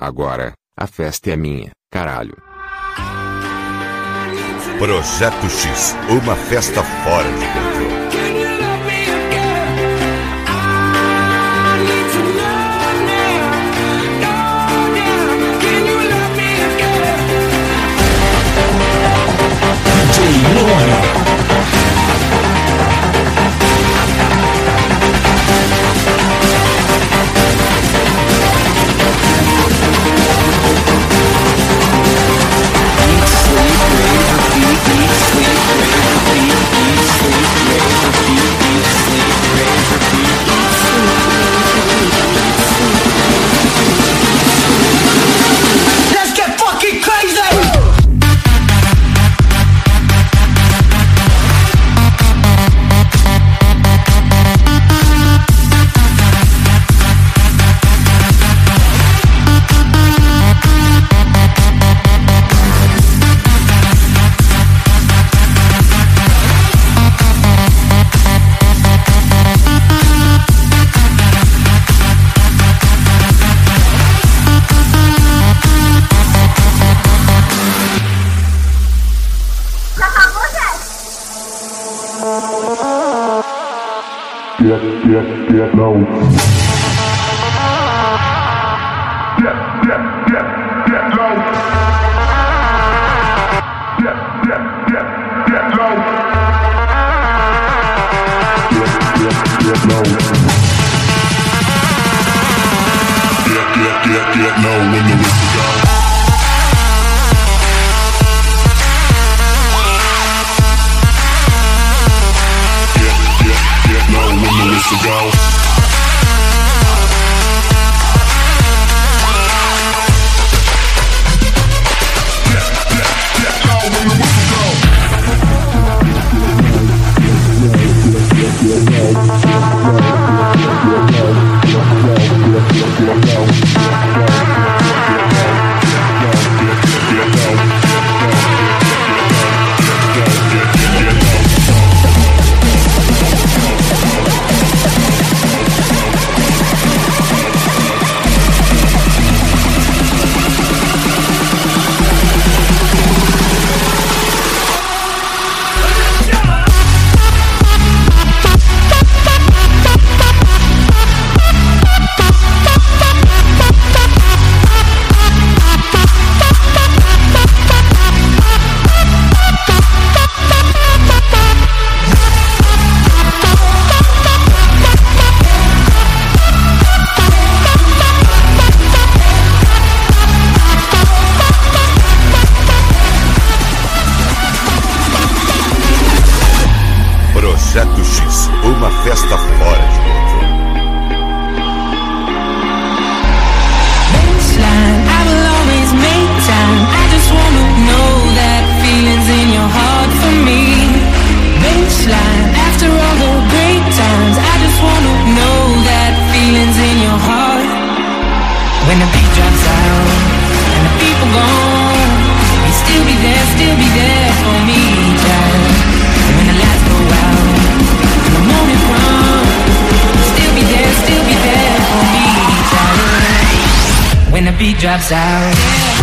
Agora, a festa é minha, caralho. Projeto X, uma festa fora de Get, get, get low. Get, get, get, get low. Get, get, get, get low. Get, get, get low. Get, get, get, get low when the whistle goes. When the Projeto X, uma festa fora de beat drops out.